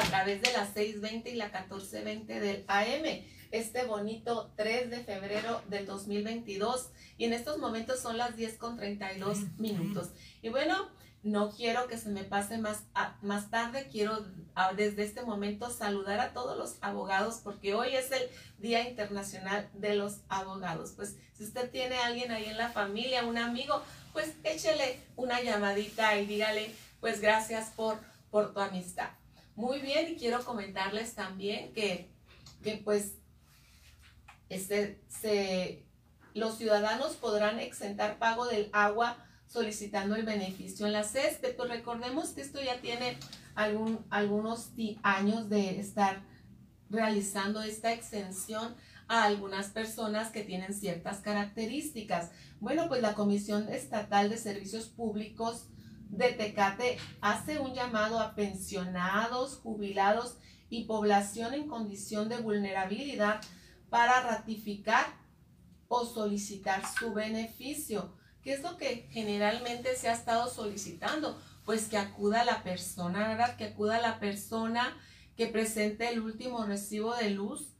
a través de las 6.20 y la 14.20 del AM. Este bonito 3 de febrero del 2022. Y en estos momentos son las 10 con 32 minutos. Y bueno, no quiero que se me pase más, más tarde, quiero desde este momento saludar a todos los abogados porque hoy es el Día Internacional de los Abogados. Pues si usted tiene a alguien ahí en la familia, un amigo, pues échele una llamadita y dígale, pues gracias por, por tu amistad. Muy bien, y quiero comentarles también que, que pues este, se, los ciudadanos podrán exentar pago del agua solicitando el beneficio en la CESPE. Pues recordemos que esto ya tiene algún, algunos años de estar realizando esta exención a algunas personas que tienen ciertas características. Bueno, pues la Comisión Estatal de Servicios Públicos de Tecate hace un llamado a pensionados, jubilados y población en condición de vulnerabilidad para ratificar o solicitar su beneficio. ¿Qué es lo que generalmente se ha estado solicitando? Pues que acuda la persona, ¿verdad? Que acuda la persona que presente el último recibo de luz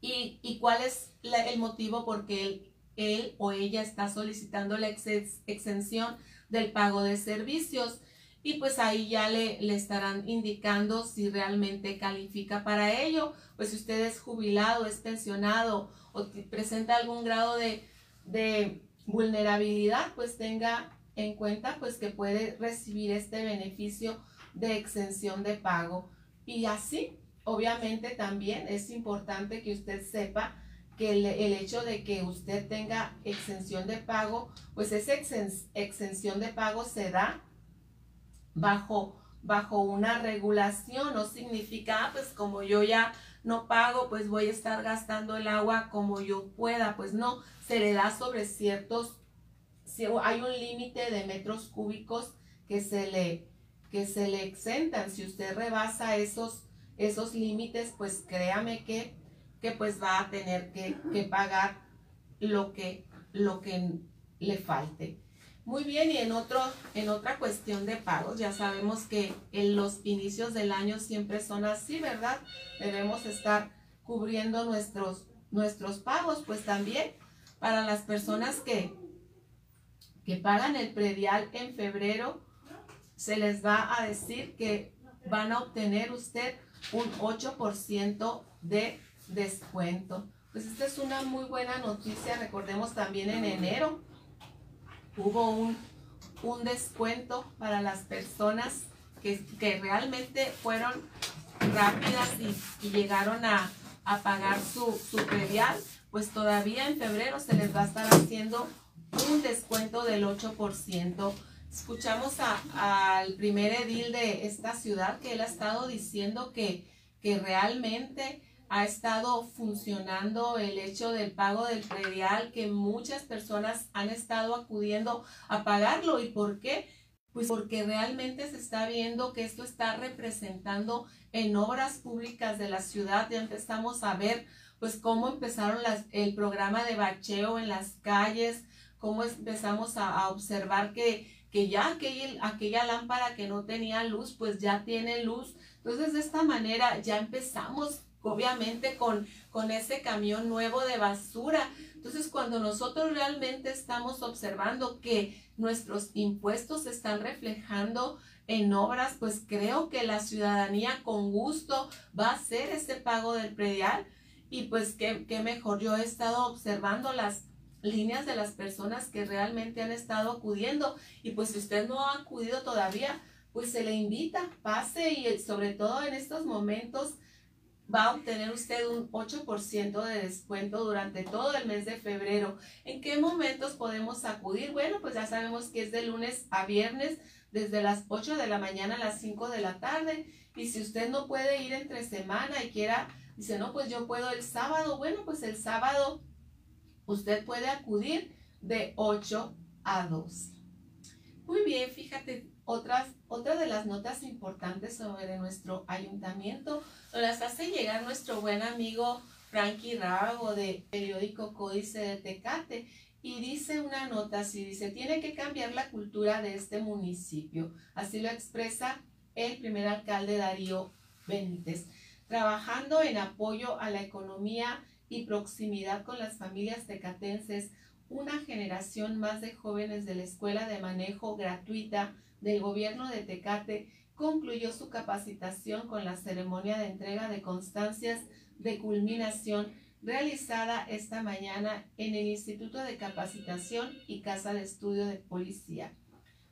y, y cuál es el motivo por qué él, él, o ella está solicitando la exención del pago de servicios. Y pues ahí ya le, le estarán indicando si realmente califica para ello. Pues si usted es jubilado, es pensionado o presenta algún grado de, de vulnerabilidad, pues tenga en cuenta pues que puede recibir este beneficio de exención de pago. Y así, obviamente también es importante que usted sepa que el, hecho de que usted tenga exención de pago, pues esa exención de pago se da bajo, bajo una regulación, no significa, ah, pues como yo ya no pago, pues voy a estar gastando el agua como yo pueda, pues no, se le da sobre ciertos, hay un límite de metros cúbicos que se le, que se le exentan. Si usted rebasa esos, esos límites, pues créame que, que pues va a tener que, que pagar lo que, lo que le falte. Muy bien, y en, otro, en otra cuestión de pagos, ya sabemos que en los inicios del año siempre son así, ¿verdad? Debemos estar cubriendo nuestros, nuestros pagos, pues también para las personas que, que pagan el predial en febrero, se les va a decir que van a obtener usted un 8% de descuento. Pues esta es una muy buena noticia. Recordemos también en enero hubo un, un descuento para las personas que, realmente fueron rápidas y, llegaron a, pagar su, su predial pues todavía en febrero se les va a estar haciendo un descuento del 8%. Escuchamos al primer edil de esta ciudad que él ha estado diciendo que, que realmente ha estado funcionando el hecho del pago del predial, que muchas personas han estado acudiendo a pagarlo. ¿Y por qué? Pues porque realmente se está viendo que esto está representando en obras públicas de la ciudad. Ya empezamos a ver pues cómo empezaron las, el programa de bacheo en las calles, cómo empezamos a, observar que, que ya aquella, aquella lámpara que no tenía luz, pues ya tiene luz. Entonces, de esta manera ya empezamos, obviamente, con, con ese camión nuevo de basura. Entonces, cuando nosotros realmente estamos observando que nuestros impuestos se están reflejando en obras, pues creo que la ciudadanía con gusto va a hacer ese pago del predial. Y pues qué, qué mejor, yo he estado observando las líneas de las personas que realmente han estado acudiendo. Y pues si usted no ha acudido todavía, pues se le invita, pase. Y sobre todo en estos momentos va a obtener usted un 8% de descuento durante todo el mes de febrero. ¿En qué momentos podemos acudir? Bueno, pues ya sabemos que es de lunes a viernes desde las 8 de la mañana a las 5 de la tarde. Y si usted no puede ir entre semana y quiera Dice, no, pues yo puedo el sábado. Bueno, pues el sábado usted puede acudir de 8 a 12. Muy bien, fíjate, otras, otra de las notas importantes sobre nuestro ayuntamiento nos las hace llegar nuestro buen amigo Frankie Rago de periódico Códice de Tecate. Y dice una nota así, dice, tiene que cambiar la cultura de este municipio. Así lo expresa el primer alcalde Darío Benítez, trabajando en apoyo a la economía y proximidad con las familias tecatenses, una generación más de jóvenes de la Escuela de Manejo Gratuita del Gobierno de Tecate concluyó su capacitación con la ceremonia de entrega de constancias de culminación realizada esta mañana en el Instituto de Capacitación y Casa de Estudio de Policía.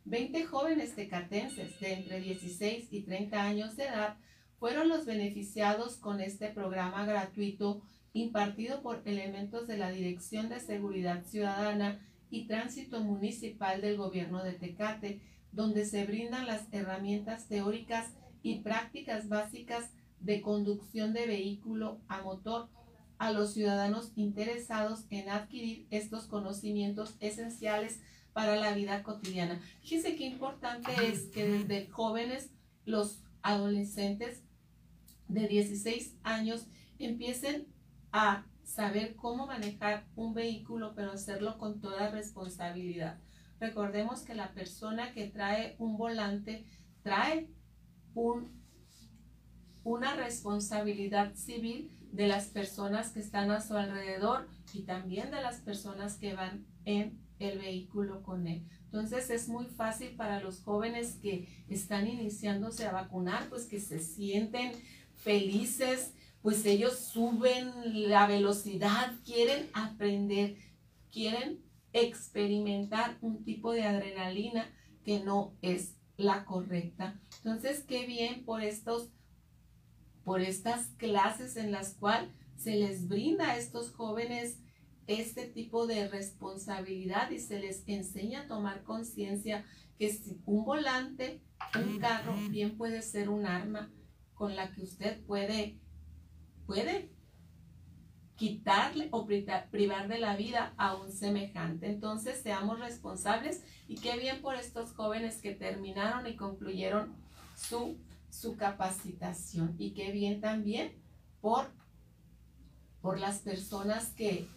Veinte jóvenes tecatenses de entre 16 y 30 años de edad fueron los beneficiados con este programa gratuito impartido por elementos de la Dirección de Seguridad Ciudadana y Tránsito Municipal del Gobierno de Tecate, donde se brindan las herramientas teóricas y prácticas básicas de conducción de vehículo a motor a los ciudadanos interesados en adquirir estos conocimientos esenciales para la vida cotidiana. Fíjense qué importante es que desde jóvenes, los adolescentes de 16 años empiecen a saber cómo manejar un vehículo, pero hacerlo con toda responsabilidad. Recordemos que la persona que trae un volante trae un, una responsabilidad civil de las personas que están a su alrededor y también de las personas que van en el vehículo con él. Entonces es muy fácil para los jóvenes que están iniciándose a vacunar, pues que se sienten felices, pues ellos suben la velocidad, quieren aprender, quieren experimentar un tipo de adrenalina que no es la correcta. Entonces, qué bien por estos por estas clases en las cuales se les brinda a estos jóvenes este tipo de responsabilidad y se les enseña a tomar conciencia que un volante, un carro, bien puede ser un arma con la que usted puede, puede quitarle o privar de la vida a un semejante. Entonces, seamos responsables y qué bien por estos jóvenes que terminaron y concluyeron su su capacitación y qué bien también por, por las personas que,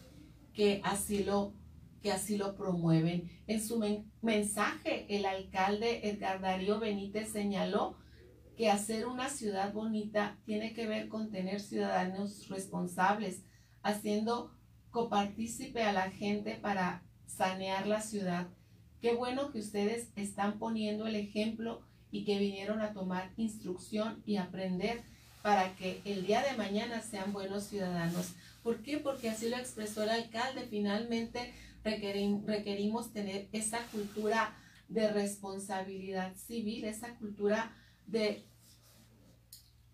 que, así lo, que así lo promueven. En su mensaje, el alcalde Edgar Darío Benítez señaló que hacer una ciudad bonita tiene que ver con tener ciudadanos responsables, haciendo copartícipe a la gente para sanear la ciudad. Qué bueno que ustedes están poniendo el ejemplo y que vinieron a tomar instrucción y aprender para que el día de mañana sean buenos ciudadanos. ¿Por qué? Porque así lo expresó el alcalde. Finalmente requerimos tener esa cultura de responsabilidad civil, esa cultura de,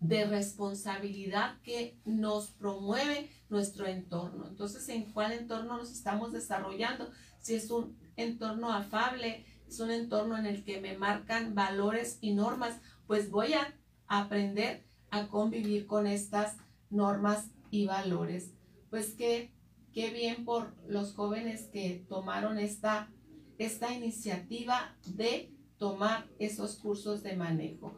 de responsabilidad que nos promueve nuestro entorno. Entonces, ¿en cuál entorno nos estamos desarrollando? Si es un entorno afable, es un entorno en el que me marcan valores y normas, pues voy a aprender a convivir con estas normas y valores. Pues qué, qué bien por los jóvenes que tomaron esta, esta iniciativa de tomar esos cursos de manejo.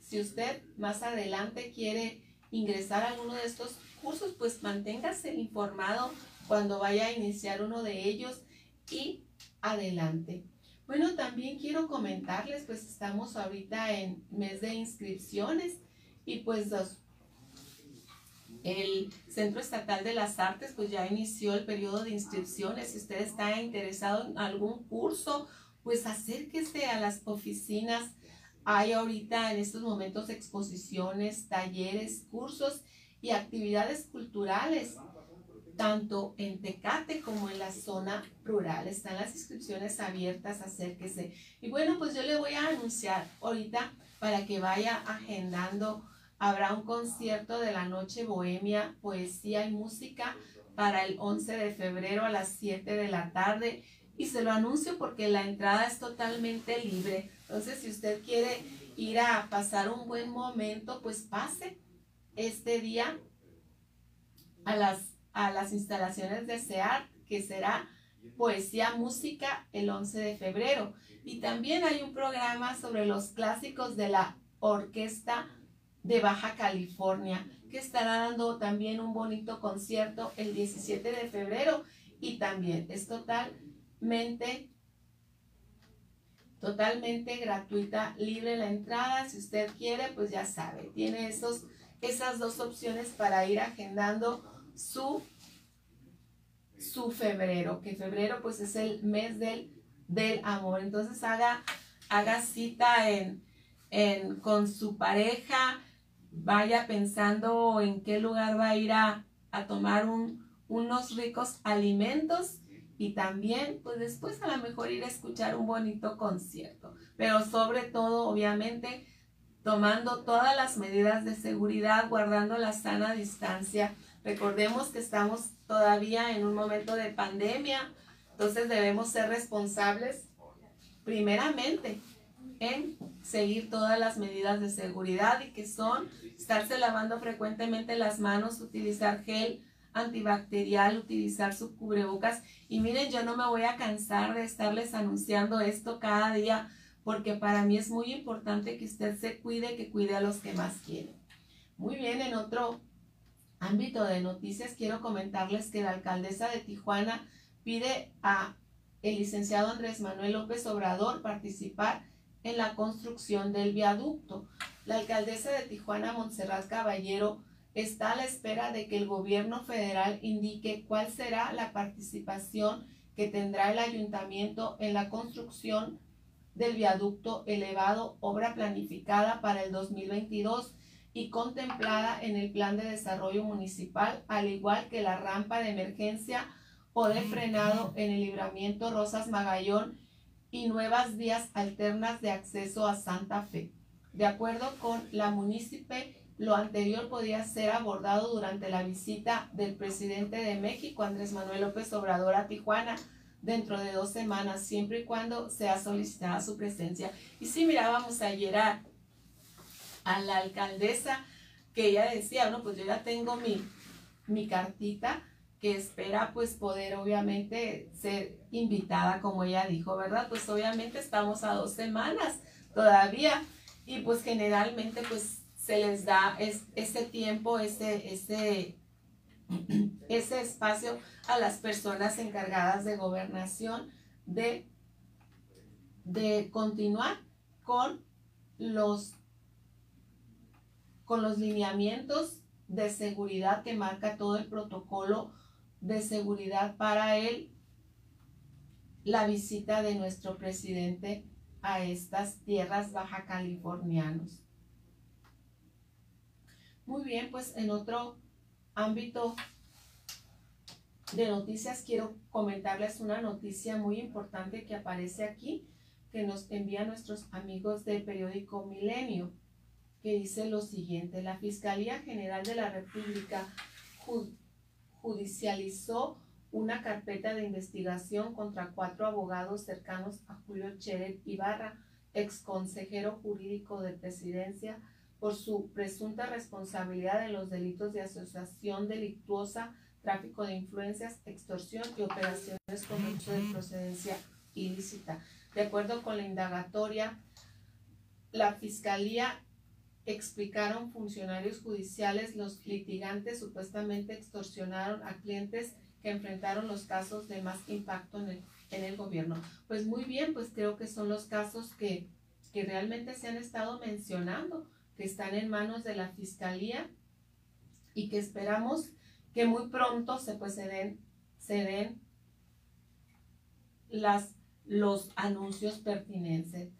Si usted más adelante quiere ingresar a alguno de estos cursos, pues manténgase informado cuando vaya a iniciar uno de ellos y adelante. Bueno, también quiero comentarles, pues estamos ahorita en mes de inscripciones y pues el Centro Estatal de las Artes pues ya inició el periodo de inscripciones. Si usted está interesado en algún curso, pues acérquese a las oficinas. Hay ahorita en estos momentos exposiciones, talleres, cursos y actividades culturales tanto en Tecate como en la zona rural. Están las inscripciones abiertas, acérquese. Y bueno, pues yo le voy a anunciar ahorita para que vaya agendando. Habrá un concierto de la noche bohemia, poesía y música para el 11 de febrero a las 7 de la tarde. Y se lo anuncio porque la entrada es totalmente libre. Entonces, si usted quiere ir a pasar un buen momento, pues pase este día a las a las instalaciones de SEAR, que será Poesía Música el 11 de febrero. Y también hay un programa sobre los clásicos de la Orquesta de Baja California, que estará dando también un bonito concierto el 17 de febrero y también es totalmente totalmente gratuita, libre la entrada. Si usted quiere, pues ya sabe, tiene esos, esas dos opciones para ir agendando su, su febrero, que febrero pues es el mes del, del amor. Entonces haga, haga cita en, en, con su pareja, vaya pensando en qué lugar va a ir a, a tomar un, unos ricos alimentos y también pues después a lo mejor ir a escuchar un bonito concierto, pero sobre todo obviamente tomando todas las medidas de seguridad, guardando la sana distancia. Recordemos que estamos todavía en un momento de pandemia, entonces debemos ser responsables primeramente en seguir todas las medidas de seguridad y que son estarse lavando frecuentemente las manos, utilizar gel antibacterial, utilizar su cubrebocas. Y miren, yo no me voy a cansar de estarles anunciando esto cada día porque para mí es muy importante que usted se cuide, que cuide a los que más quieren. Muy bien, en otro ámbito de noticias quiero comentarles que la alcaldesa de Tijuana pide a el licenciado Andrés Manuel López Obrador participar en la construcción del viaducto. La alcaldesa de Tijuana, Montserrat Caballero, está a la espera de que el gobierno federal indique cuál será la participación que tendrá el ayuntamiento en la construcción del viaducto elevado, obra planificada para el 2022 y contemplada en el plan de desarrollo municipal, al igual que la rampa de emergencia o de frenado en el libramiento Rosas Magallón y nuevas vías alternas de acceso a Santa Fe. De acuerdo con la municipio, lo anterior podría ser abordado durante la visita del presidente de México, Andrés Manuel López Obrador, a Tijuana dentro de dos semanas, siempre y cuando sea solicitada su presencia. Y sí, mirábamos ayer a, a la alcaldesa que ella decía, bueno, pues yo ya tengo mi, mi cartita que espera pues poder obviamente ser invitada como ella dijo, ¿verdad? Pues obviamente estamos a dos semanas todavía y pues generalmente pues se les da ese tiempo, ese, ese, ese espacio a las personas encargadas de gobernación de, de continuar con los, con los lineamientos de seguridad que marca todo el protocolo de seguridad para él la visita de nuestro presidente a estas tierras baja californianos. Muy bien, pues en otro ámbito de noticias quiero comentarles una noticia muy importante que aparece aquí, que nos envía nuestros amigos del periódico Milenio, que dice lo siguiente, la Fiscalía General de la República judicializó una carpeta de investigación contra cuatro abogados cercanos a Julio Cheret Ibarra, ex consejero jurídico de presidencia, por su presunta responsabilidad en los delitos de asociación delictuosa, tráfico de influencias, extorsión y operaciones con uso de procedencia ilícita. De acuerdo con la indagatoria, la Fiscalía explicaron funcionarios judiciales los litigantes supuestamente extorsionaron a clientes que enfrentaron los casos de más impacto en el, en el gobierno. Pues muy bien, pues creo que son los casos que, que realmente se han estado mencionando que están en manos de la fiscalía y que esperamos que muy pronto se, pues, se den, se den las, los anuncios pertinentes,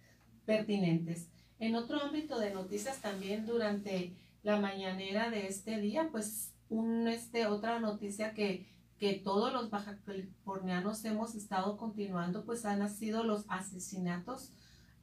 pertinentes. En otro ámbito de noticias también durante la mañanera de este día, pues un, este, otra noticia que, que todos los baja californianos hemos estado continuando, pues han sido los asesinatos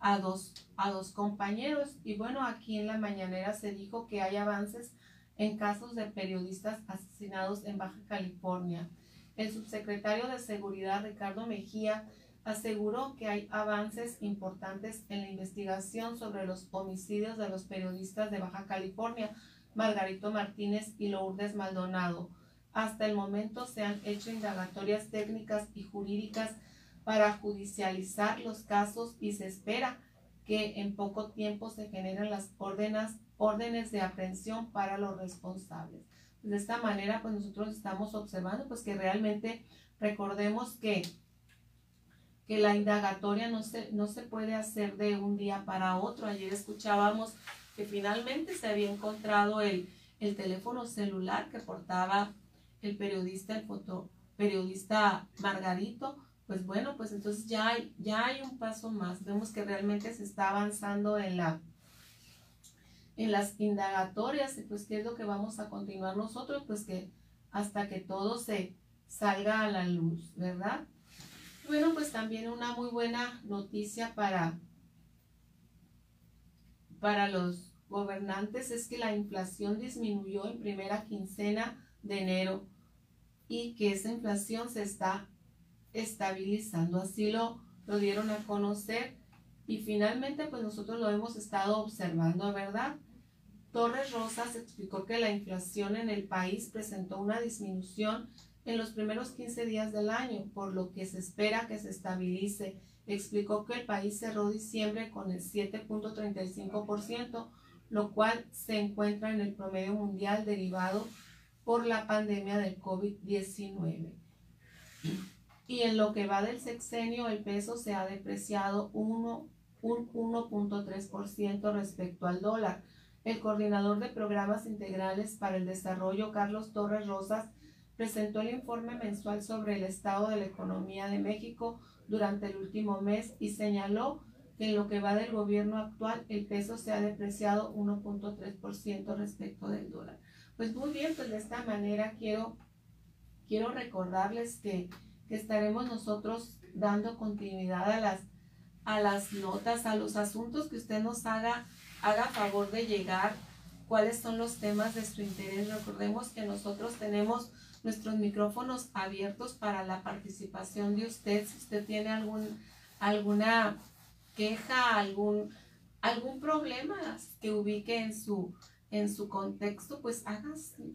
a dos, a dos compañeros. Y bueno, aquí en la mañanera se dijo que hay avances en casos de periodistas asesinados en Baja California. El subsecretario de Seguridad, Ricardo Mejía, aseguró que hay avances importantes en la investigación sobre los homicidios de los periodistas de Baja California, Margarito Martínez y Lourdes Maldonado. Hasta el momento se han hecho indagatorias técnicas y jurídicas para judicializar los casos y se espera que en poco tiempo se generen las órdenes, órdenes de aprehensión para los responsables. De esta manera, pues nosotros estamos observando pues que realmente recordemos que, que la indagatoria no se, no se puede hacer de un día para otro. Ayer escuchábamos que finalmente se había encontrado el, el teléfono celular que portaba el periodista, el foto, periodista Margarito, pues bueno, pues entonces ya hay, ya hay un paso más. Vemos que realmente se está avanzando en la en las indagatorias y pues qué es lo que vamos a continuar nosotros, pues que hasta que todo se salga a la luz, ¿verdad? Bueno, pues también una muy buena noticia para, para los gobernantes es que la inflación disminuyó en primera quincena de enero y que esa inflación se está estabilizando. Así lo, lo dieron a conocer y finalmente pues nosotros lo hemos estado observando, ¿verdad? Torres Rosas explicó que la inflación en el país presentó una disminución en los primeros 15 días del año, por lo que se espera que se estabilice. Explicó que el país cerró diciembre con el 7.35%, lo cual se encuentra en el promedio mundial derivado por la pandemia del COVID-19. Y en lo que va del sexenio, el peso se ha depreciado un 1.3% respecto al dólar. El coordinador de programas integrales para el desarrollo, Carlos Torres Rosas, presentó el informe mensual sobre el estado de la economía de México durante el último mes y señaló que en lo que va del gobierno actual el peso se ha depreciado 1.3% respecto del dólar. Pues muy bien, pues de esta manera quiero, quiero recordarles que que estaremos nosotros dando continuidad a las, a las notas, a los asuntos que usted nos haga, haga favor de llegar, cuáles son los temas de su interés. Recordemos que nosotros tenemos nuestros micrófonos abiertos para la participación de usted. Si usted tiene algún, alguna queja, algún, algún problema que ubique en su, en su contexto, pues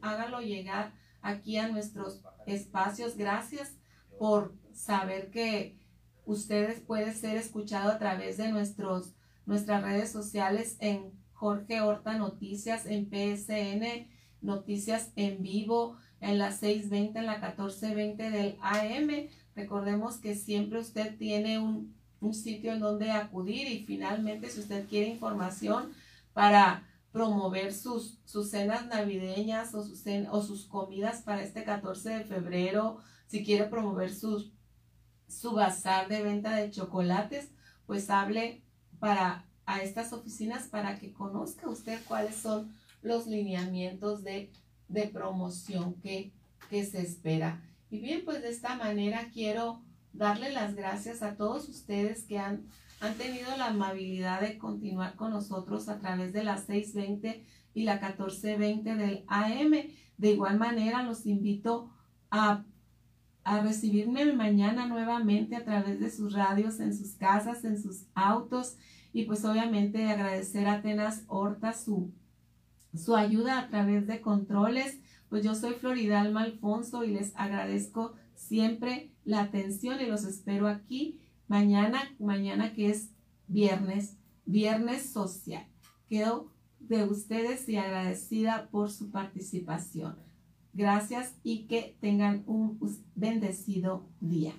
hágalo llegar aquí a nuestros espacios. Gracias por saber que ustedes pueden ser escuchados a través de nuestros, nuestras redes sociales en Jorge Horta Noticias, en PSN Noticias en vivo, en la 620, en la 1420 del AM. Recordemos que siempre usted tiene un, un sitio en donde acudir y finalmente si usted quiere información para promover sus, sus cenas navideñas o sus, o sus comidas para este 14 de febrero, si quiere promover su, su bazar de venta de chocolates, pues hable para a estas oficinas para que conozca usted cuáles son los lineamientos de, de promoción que, que se espera. Y bien, pues de esta manera quiero darle las gracias a todos ustedes que han, han tenido la amabilidad de continuar con nosotros a través de las 6.20 y la 14.20 del AM. De igual manera, los invito a a recibirme mañana nuevamente a través de sus radios, en sus casas, en sus autos y pues obviamente agradecer a Atenas Horta su, su ayuda a través de controles. Pues yo soy Floridalma Alfonso y les agradezco siempre la atención y los espero aquí mañana, mañana que es viernes, viernes social. Quedo de ustedes y agradecida por su participación. Gracias y que tengan un bendecido día.